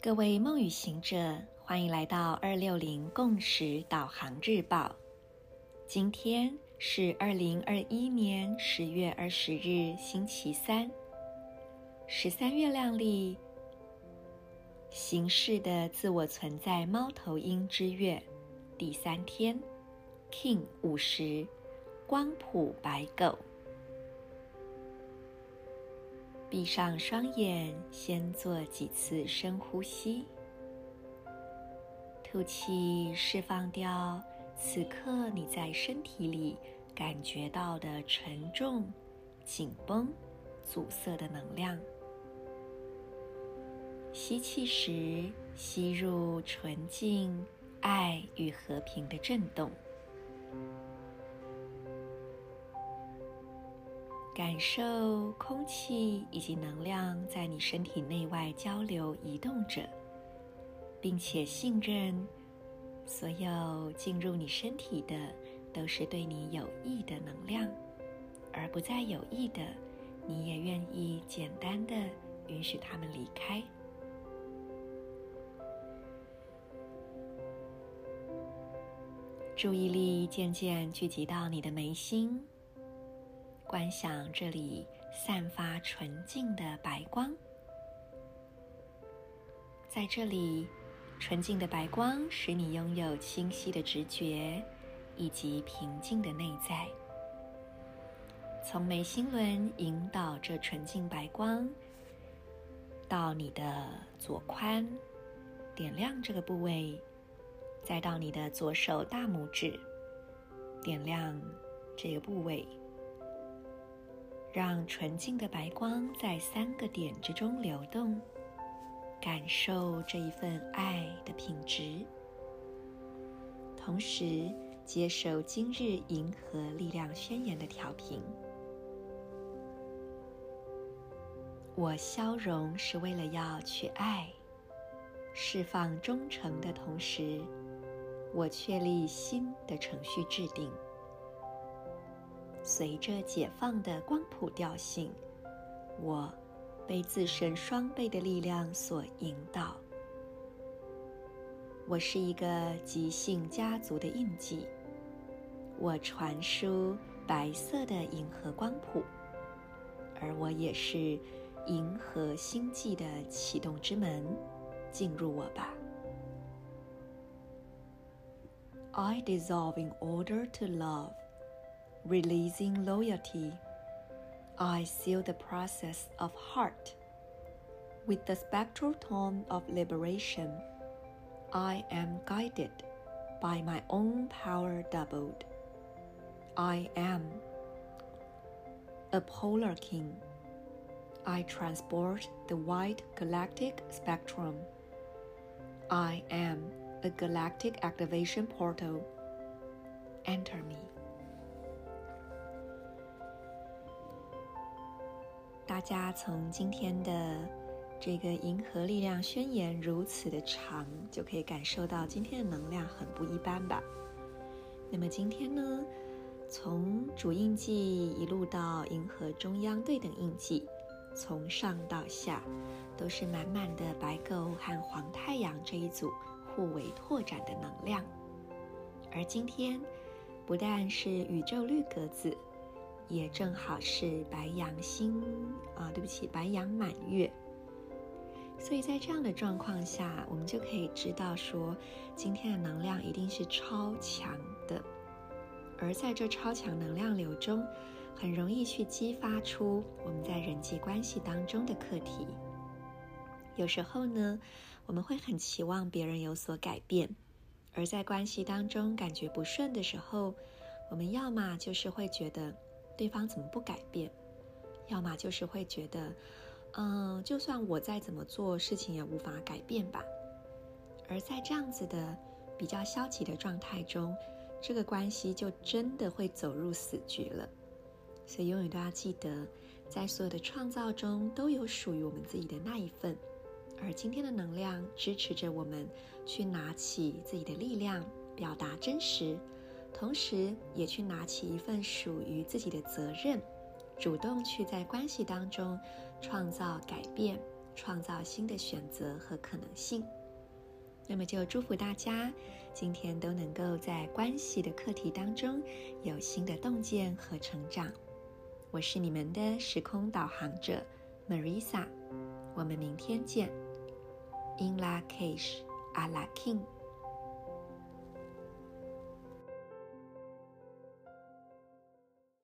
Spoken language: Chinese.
各位梦与行者，欢迎来到二六零共识导航日报。今天是二零二一年十月二十日，星期三，十三月亮历形式的自我存在猫头鹰之月第三天，King 五十，光谱白狗。闭上双眼，先做几次深呼吸，吐气，释放掉此刻你在身体里感觉到的沉重、紧绷、阻塞的能量。吸气时，吸入纯净、爱与和平的震动。感受空气以及能量在你身体内外交流移动着，并且信任所有进入你身体的都是对你有益的能量，而不再有益的，你也愿意简单的允许他们离开。注意力渐渐聚集到你的眉心。观想这里散发纯净的白光，在这里，纯净的白光使你拥有清晰的直觉以及平静的内在。从眉心轮引导这纯净白光到你的左髋，点亮这个部位，再到你的左手大拇指，点亮这个部位。让纯净的白光在三个点之中流动，感受这一份爱的品质，同时接受今日银河力量宣言的调频。我消融是为了要去爱，释放忠诚的同时，我确立新的程序制定。随着解放的光谱调性，我被自身双倍的力量所引导。我是一个极性家族的印记，我传输白色的银河光谱，而我也是银河星际的启动之门，进入我吧。I dissolve in order to love. Releasing loyalty, I seal the process of heart. With the spectral tone of liberation, I am guided by my own power doubled. I am a polar king. I transport the wide galactic spectrum. I am a galactic activation portal. Enter me. 大家从今天的这个银河力量宣言如此的长，就可以感受到今天的能量很不一般吧？那么今天呢，从主印记一路到银河中央对等印记，从上到下都是满满的白狗和黄太阳这一组互为拓展的能量。而今天不但是宇宙绿格子。也正好是白羊星啊，对不起，白羊满月。所以在这样的状况下，我们就可以知道说，今天的能量一定是超强的。而在这超强能量流中，很容易去激发出我们在人际关系当中的课题。有时候呢，我们会很期望别人有所改变，而在关系当中感觉不顺的时候，我们要么就是会觉得。对方怎么不改变？要么就是会觉得，嗯，就算我再怎么做，事情也无法改变吧。而在这样子的比较消极的状态中，这个关系就真的会走入死局了。所以永远都要记得，在所有的创造中都有属于我们自己的那一份。而今天的能量支持着我们去拿起自己的力量，表达真实。同时，也去拿起一份属于自己的责任，主动去在关系当中创造改变，创造新的选择和可能性。那么就祝福大家今天都能够在关系的课题当中有新的洞见和成长。我是你们的时空导航者 Marisa，我们明天见。In Lak'ech Ala king。